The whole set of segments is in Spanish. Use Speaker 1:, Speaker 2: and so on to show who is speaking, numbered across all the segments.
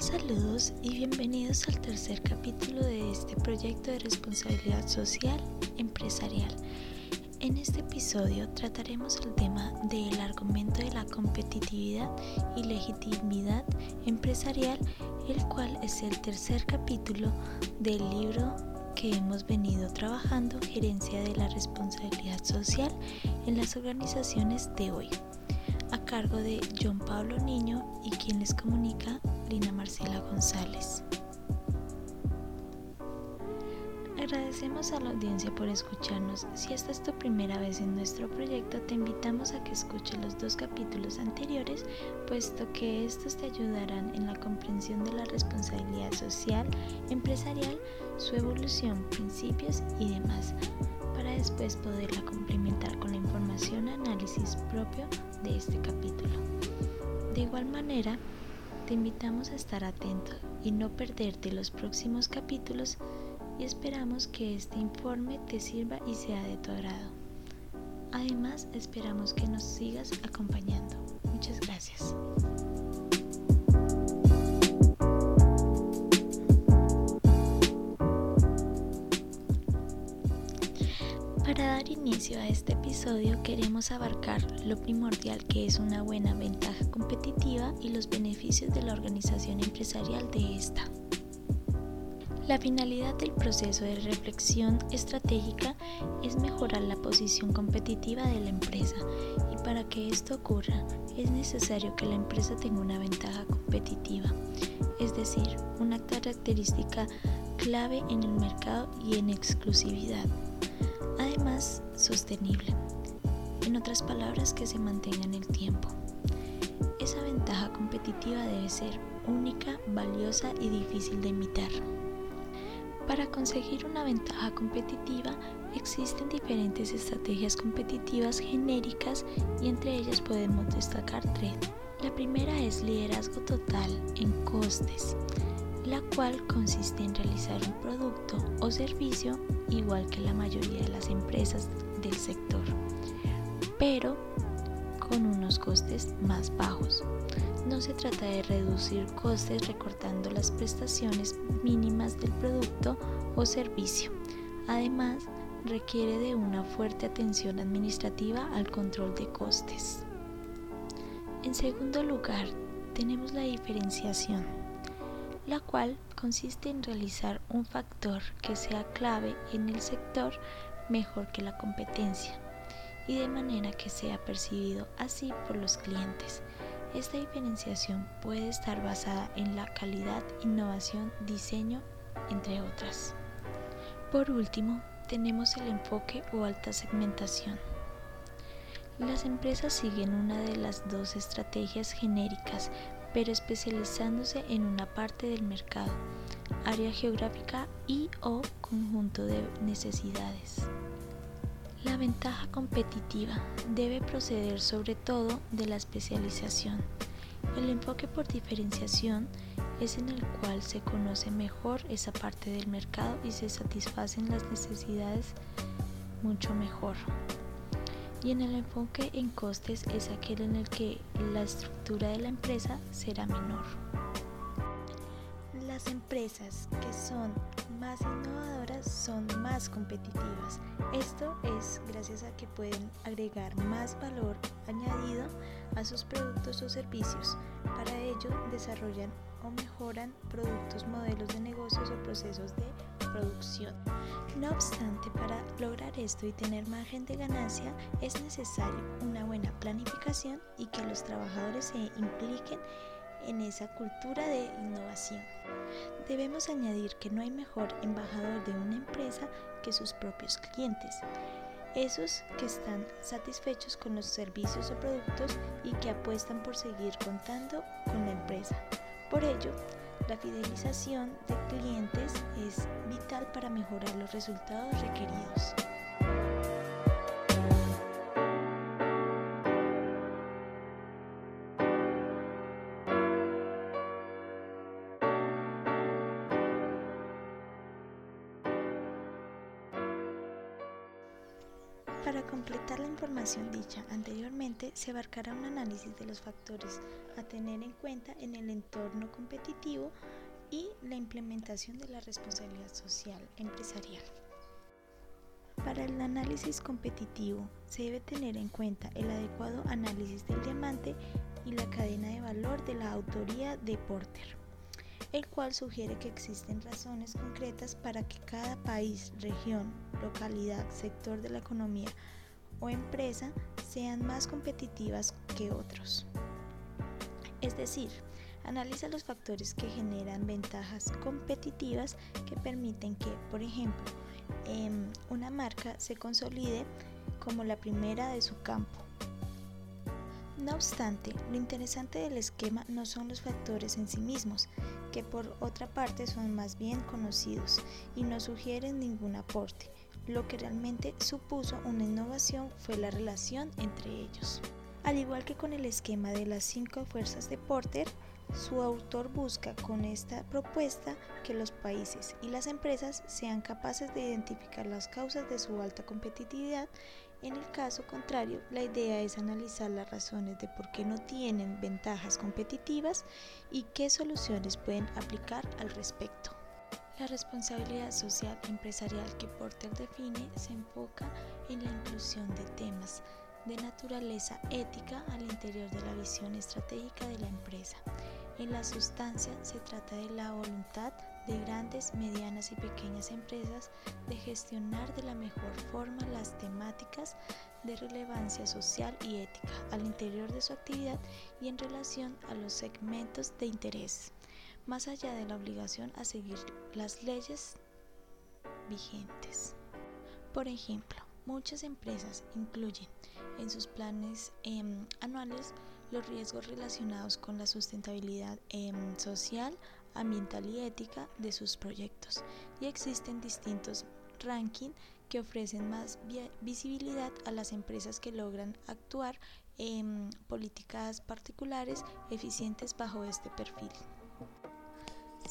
Speaker 1: Saludos y bienvenidos al tercer capítulo de este proyecto de responsabilidad social empresarial. En este episodio trataremos el tema del argumento de la competitividad y legitimidad empresarial, el cual es el tercer capítulo del libro que hemos venido trabajando, Gerencia de la Responsabilidad Social en las organizaciones de hoy a cargo de John Pablo Niño y quien les comunica Lina Marcela González. Agradecemos a la audiencia por escucharnos. Si esta es tu primera vez en nuestro proyecto, te invitamos a que escuches los dos capítulos anteriores, puesto que estos te ayudarán en la comprensión de la responsabilidad social, empresarial, su evolución, principios y demás para después poderla complementar con la información análisis propio de este capítulo. De igual manera, te invitamos a estar atento y no perderte los próximos capítulos y esperamos que este informe te sirva y sea de tu agrado. Además, esperamos que nos sigas acompañando. Episodio queremos abarcar lo primordial que es una buena ventaja competitiva y los beneficios de la organización empresarial de esta. La finalidad del proceso de reflexión estratégica es mejorar la posición competitiva de la empresa y para que esto ocurra es necesario que la empresa tenga una ventaja competitiva, es decir, una característica clave en el mercado y en exclusividad además sostenible. En otras palabras, que se mantenga en el tiempo. Esa ventaja competitiva debe ser única, valiosa y difícil de imitar. Para conseguir una ventaja competitiva existen diferentes estrategias competitivas genéricas y entre ellas podemos destacar tres. La primera es liderazgo total en costes la cual consiste en realizar un producto o servicio igual que la mayoría de las empresas del sector, pero con unos costes más bajos. No se trata de reducir costes recortando las prestaciones mínimas del producto o servicio. Además, requiere de una fuerte atención administrativa al control de costes. En segundo lugar, tenemos la diferenciación la cual consiste en realizar un factor que sea clave en el sector mejor que la competencia y de manera que sea percibido así por los clientes. Esta diferenciación puede estar basada en la calidad, innovación, diseño, entre otras. Por último, tenemos el enfoque o alta segmentación. Las empresas siguen una de las dos estrategias genéricas pero especializándose en una parte del mercado, área geográfica y o conjunto de necesidades. La ventaja competitiva debe proceder sobre todo de la especialización. El enfoque por diferenciación es en el cual se conoce mejor esa parte del mercado y se satisfacen las necesidades mucho mejor y en el enfoque en costes es aquel en el que la estructura de la empresa será menor. Las empresas que son más innovadoras son más competitivas. Esto es gracias a que pueden agregar más valor añadido a sus productos o servicios. Para ello desarrollan o mejoran productos, modelos de negocios o procesos de producción. No obstante, para lograr esto y tener margen de ganancia es necesario una buena planificación y que los trabajadores se impliquen en esa cultura de innovación. Debemos añadir que no hay mejor embajador de una empresa que sus propios clientes, esos que están satisfechos con los servicios o productos y que apuestan por seguir contando con la empresa. Por ello, la fidelización de clientes es vital para mejorar los resultados requeridos. Dicha anteriormente, se abarcará un análisis de los factores a tener en cuenta en el entorno competitivo y la implementación de la responsabilidad social empresarial. Para el análisis competitivo se debe tener en cuenta el adecuado análisis del diamante y la cadena de valor de la autoría de Porter, el cual sugiere que existen razones concretas para que cada país, región, localidad, sector de la economía o empresa sean más competitivas que otros. Es decir, analiza los factores que generan ventajas competitivas que permiten que, por ejemplo, em, una marca se consolide como la primera de su campo. No obstante, lo interesante del esquema no son los factores en sí mismos, que por otra parte son más bien conocidos y no sugieren ningún aporte. Lo que realmente supuso una innovación fue la relación entre ellos. Al igual que con el esquema de las cinco fuerzas de Porter, su autor busca con esta propuesta que los países y las empresas sean capaces de identificar las causas de su alta competitividad. En el caso contrario, la idea es analizar las razones de por qué no tienen ventajas competitivas y qué soluciones pueden aplicar al respecto. La responsabilidad social empresarial que Porter define se enfoca en la inclusión de temas de naturaleza ética al interior de la visión estratégica de la empresa. En la sustancia se trata de la voluntad de grandes, medianas y pequeñas empresas de gestionar de la mejor forma las temáticas de relevancia social y ética al interior de su actividad y en relación a los segmentos de interés, más allá de la obligación a seguir las leyes vigentes. Por ejemplo, muchas empresas incluyen en sus planes em, anuales los riesgos relacionados con la sustentabilidad em, social, ambiental y ética de sus proyectos. Y existen distintos rankings que ofrecen más visibilidad a las empresas que logran actuar en políticas particulares eficientes bajo este perfil.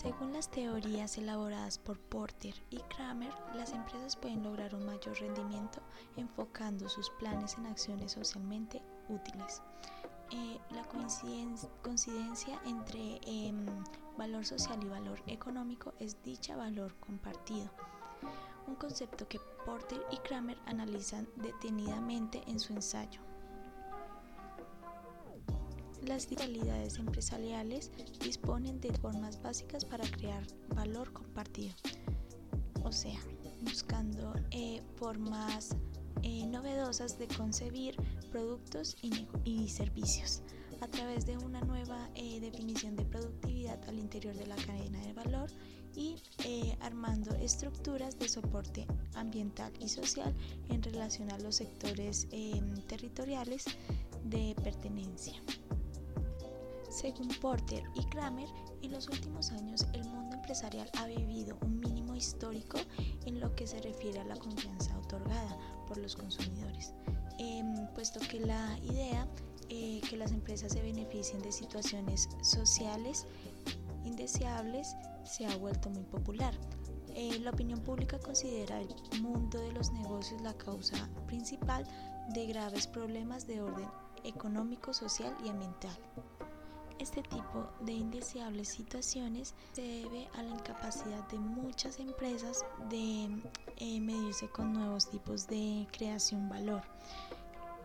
Speaker 1: Según las teorías elaboradas por Porter y Kramer, las empresas pueden lograr un mayor rendimiento enfocando sus planes en acciones socialmente útiles. Eh, la coincidencia entre em, valor social y valor económico es dicha valor compartido, un concepto que Porter y Kramer analizan detenidamente en su ensayo. Las realidades empresariales disponen de formas básicas para crear valor compartido, o sea, buscando eh, formas eh, novedosas de concebir productos y, servicios a través de una nueva eh, definición de productividad al interior de la cadena de valor y armando estructuras de soporte ambiental y social en relación a los sectores territoriales de pertenencia. Según Porter y Kramer, en los últimos años el mundo empresarial ha vivido un mínimo histórico en lo que se refiere a la confianza otorgada por los consumidores, em, puesto que la idea eh, que las empresas se beneficien de situaciones sociales indeseables se ha vuelto muy popular. Eh, la opinión pública considera el mundo de los negocios la causa principal de graves problemas de orden económico, social y ambiental. Este tipo de indeseables situaciones se debe a la incapacidad de muchas empresas de eh, medirse con nuevos tipos de creación valor,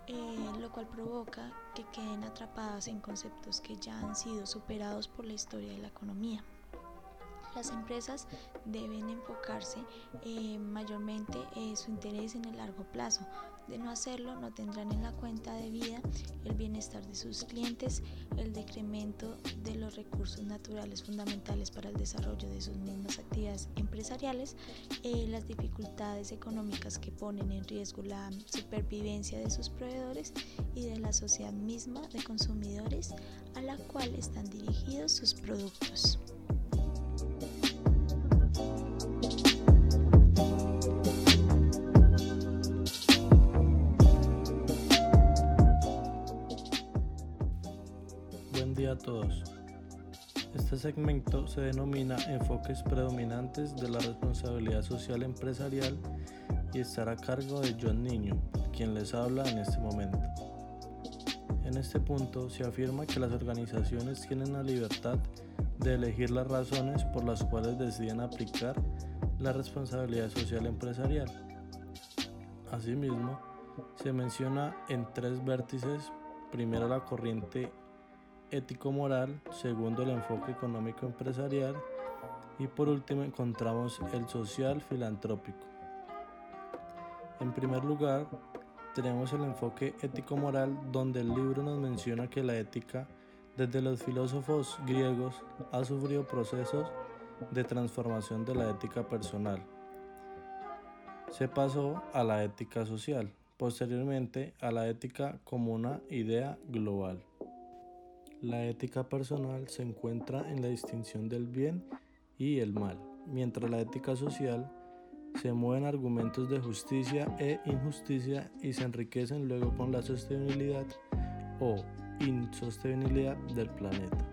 Speaker 1: eh, lo cual provoca que queden atrapadas en conceptos que ya han sido superados por la historia de la economía. Las empresas deben enfocarse eh, mayormente en su interés en el largo plazo, de no hacerlo, no tendrán en la cuenta de vida el bienestar de sus clientes, el decremento de los recursos naturales fundamentales para el desarrollo de sus mismas actividades empresariales, eh, las dificultades económicas que ponen en riesgo la supervivencia de sus proveedores y de la sociedad misma de consumidores a la cual están dirigidos sus productos.
Speaker 2: Este segmento se denomina Enfoques predominantes de la responsabilidad social empresarial y estará a cargo de John Niño, quien les habla en este momento. En este punto se afirma que las organizaciones tienen la libertad de elegir las razones por las cuales deciden aplicar la responsabilidad social empresarial. Asimismo, se menciona en tres vértices, primero la corriente ético-moral, segundo el enfoque económico empresarial y por último encontramos el social filantrópico. En primer lugar, tenemos el enfoque ético-moral donde el libro nos menciona que la ética desde los filósofos griegos ha sufrido procesos de transformación de la ética personal. Se pasó a la ética social, posteriormente a la ética como una idea global. La ética personal se encuentra en la distinción del bien y el mal, mientras la ética social se mueven argumentos de justicia e injusticia y se enriquecen luego con la sostenibilidad o insostenibilidad del planeta.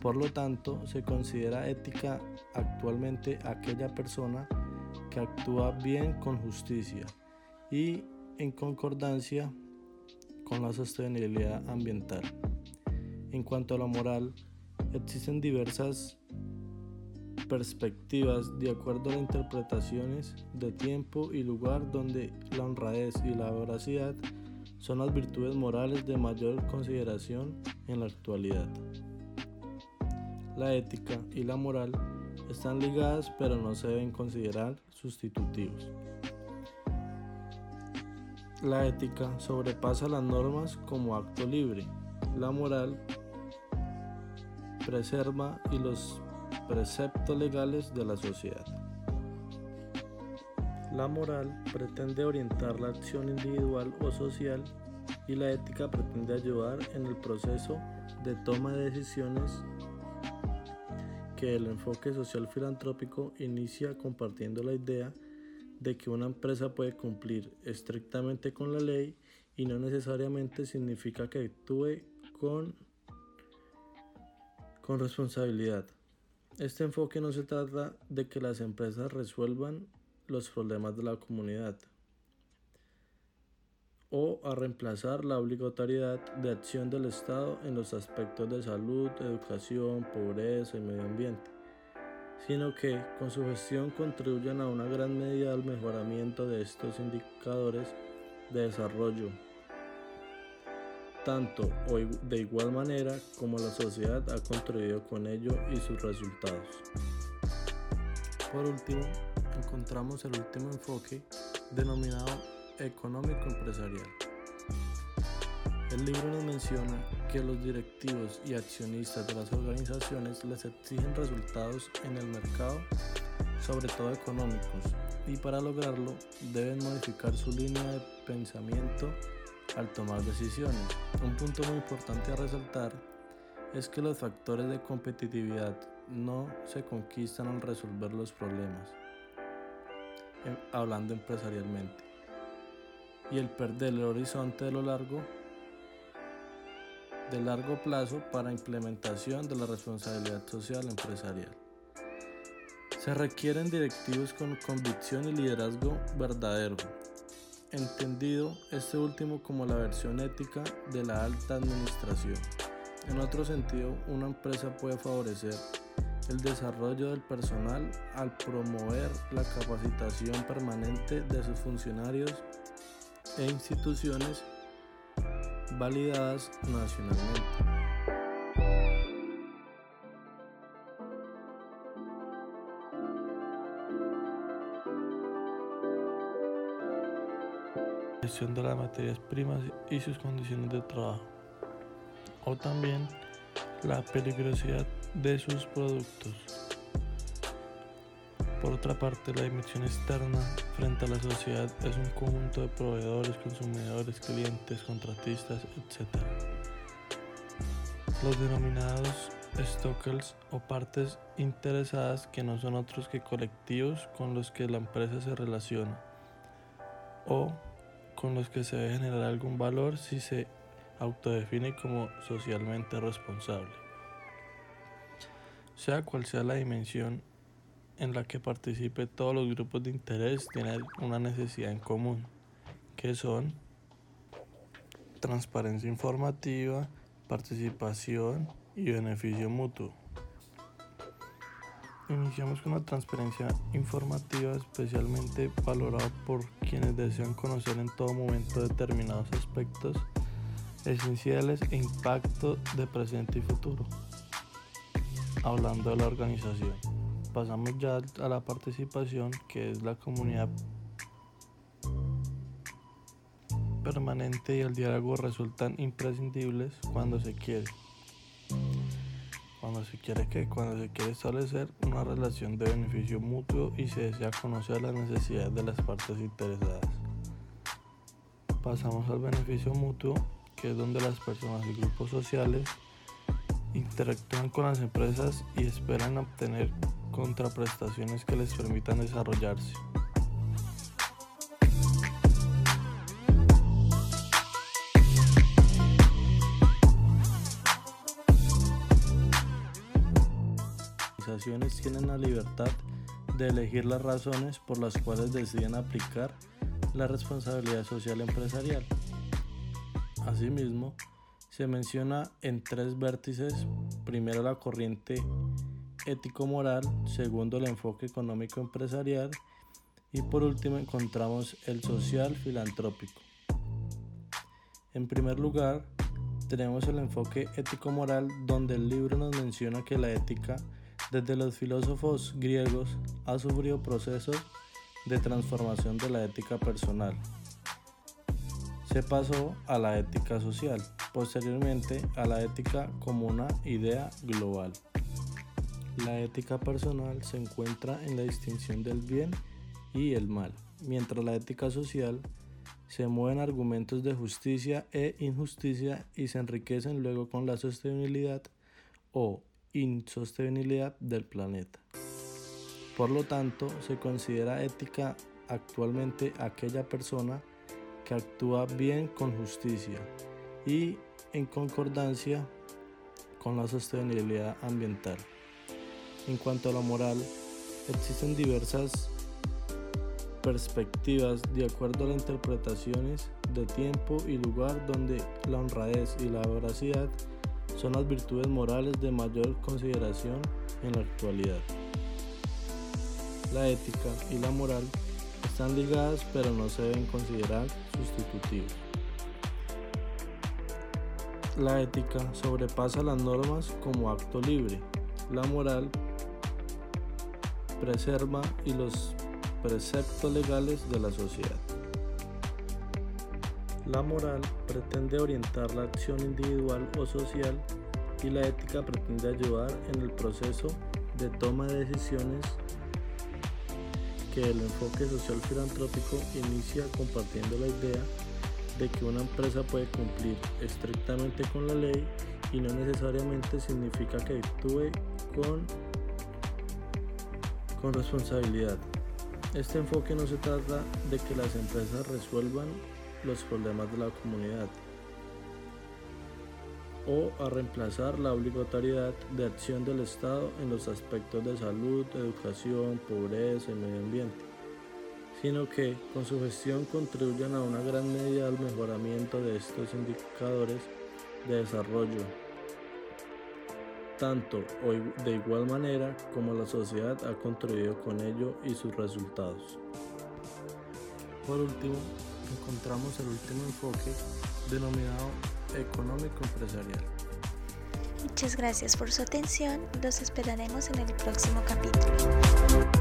Speaker 2: Por lo tanto, se considera ética actualmente aquella persona que actúa bien con justicia y en concordancia con la sostenibilidad ambiental. En cuanto a la moral, existen diversas perspectivas de acuerdo a las interpretaciones de tiempo y lugar donde la honradez y la veracidad son las virtudes morales de mayor consideración en la actualidad. La ética y la moral están ligadas pero no se deben considerar sustitutivos. La ética sobrepasa las normas como acto libre. La moral preserva y los preceptos legales de la sociedad. La moral pretende orientar la acción individual o social y la ética pretende ayudar en el proceso de toma de decisiones que el enfoque social filantrópico inicia compartiendo la idea de que una empresa puede cumplir estrictamente con la ley y no necesariamente significa que actúe con, con responsabilidad. Este enfoque no se trata de que las empresas resuelvan los problemas de la comunidad o a reemplazar la obligatoriedad de acción del Estado en los aspectos de salud, educación, pobreza y medio ambiente, sino que con su gestión contribuyan a una gran medida al mejoramiento de estos indicadores de desarrollo tanto o de igual manera como la sociedad ha contribuido con ello y sus resultados. Por último, encontramos el último enfoque denominado económico empresarial. El libro nos menciona que los directivos y accionistas de las organizaciones les exigen resultados en el mercado, sobre todo económicos, y para lograrlo deben modificar su línea de pensamiento al tomar decisiones. Un punto muy importante a resaltar es que los factores de competitividad no se conquistan al resolver los problemas, em, hablando empresarialmente, y el perder el horizonte de lo largo de largo plazo para implementación de la responsabilidad social empresarial. Se requieren directivos con convicción y liderazgo verdadero, entendido este último como la versión ética de la alta administración. En otro sentido, una empresa puede favorecer el desarrollo del personal al promover la capacitación permanente de sus funcionarios e instituciones validadas nacionalmente. Materias primas y sus condiciones de trabajo, o también la peligrosidad de sus productos. Por otra parte, la dimensión externa frente a la sociedad es un conjunto de proveedores, consumidores, clientes, contratistas, etc. Los denominados stockers o partes interesadas que no son otros que colectivos con los que la empresa se relaciona o con los que se debe generar algún valor si se autodefine como socialmente responsable. Sea cual sea la dimensión en la que participe todos los grupos de interés tienen una necesidad en común, que son transparencia informativa, participación y beneficio mutuo. Iniciamos con la transparencia informativa especialmente valorada por quienes desean conocer en todo momento determinados aspectos esenciales e impacto de presente y futuro. Hablando de la organización, pasamos ya a la participación que es la comunidad permanente y el diálogo resultan imprescindibles cuando se quiere cuando se quiere que cuando se quiere establecer una relación de beneficio mutuo y se desea conocer las necesidades de las partes interesadas. Pasamos al beneficio mutuo, que es donde las personas y grupos sociales interactúan con las empresas y esperan obtener contraprestaciones que les permitan desarrollarse. Tienen la libertad de elegir las razones por las cuales deciden aplicar la responsabilidad social empresarial. Asimismo, se menciona en tres vértices, primero la corriente ético-moral, segundo el enfoque económico empresarial y por último encontramos el social filantrópico. En primer lugar, tenemos el enfoque ético-moral donde el libro nos menciona que la ética desde los filósofos griegos ha sufrido procesos de transformación de la ética personal. Se pasó a la ética social, posteriormente a la ética como una idea global. La ética personal se encuentra en la distinción del bien y el mal, mientras la ética social se mueven argumentos de justicia e injusticia y se enriquecen luego con la sostenibilidad o insostenibilidad del planeta. Por lo tanto, se considera ética actualmente aquella persona que actúa bien con justicia y en concordancia con la sostenibilidad ambiental. En cuanto a la moral, existen diversas perspectivas de acuerdo a las interpretaciones de tiempo y lugar donde la honradez y la veracidad son las virtudes morales de mayor consideración en la actualidad. La ética y la moral están ligadas pero no se deben considerar sustitutivos. La ética sobrepasa las normas como acto libre. La moral preserva y los preceptos legales de la sociedad. La moral pretende orientar la acción individual o social y la ética pretende ayudar en el proceso de toma de decisiones que el enfoque social filantrópico inicia compartiendo la idea de que una empresa puede cumplir estrictamente con la ley y no necesariamente significa que actúe con, con responsabilidad. Este enfoque no se trata de que las empresas resuelvan los problemas de la comunidad o a reemplazar la obligatoriedad de acción del Estado en los aspectos de salud, educación, pobreza y medio ambiente, sino que con su gestión contribuyan a una gran medida al mejoramiento de estos indicadores de desarrollo, tanto o de igual manera como la sociedad ha contribuido con ello y sus resultados. Por último, encontramos el último enfoque denominado económico empresarial.
Speaker 1: Muchas gracias por su atención, los esperaremos en el próximo capítulo.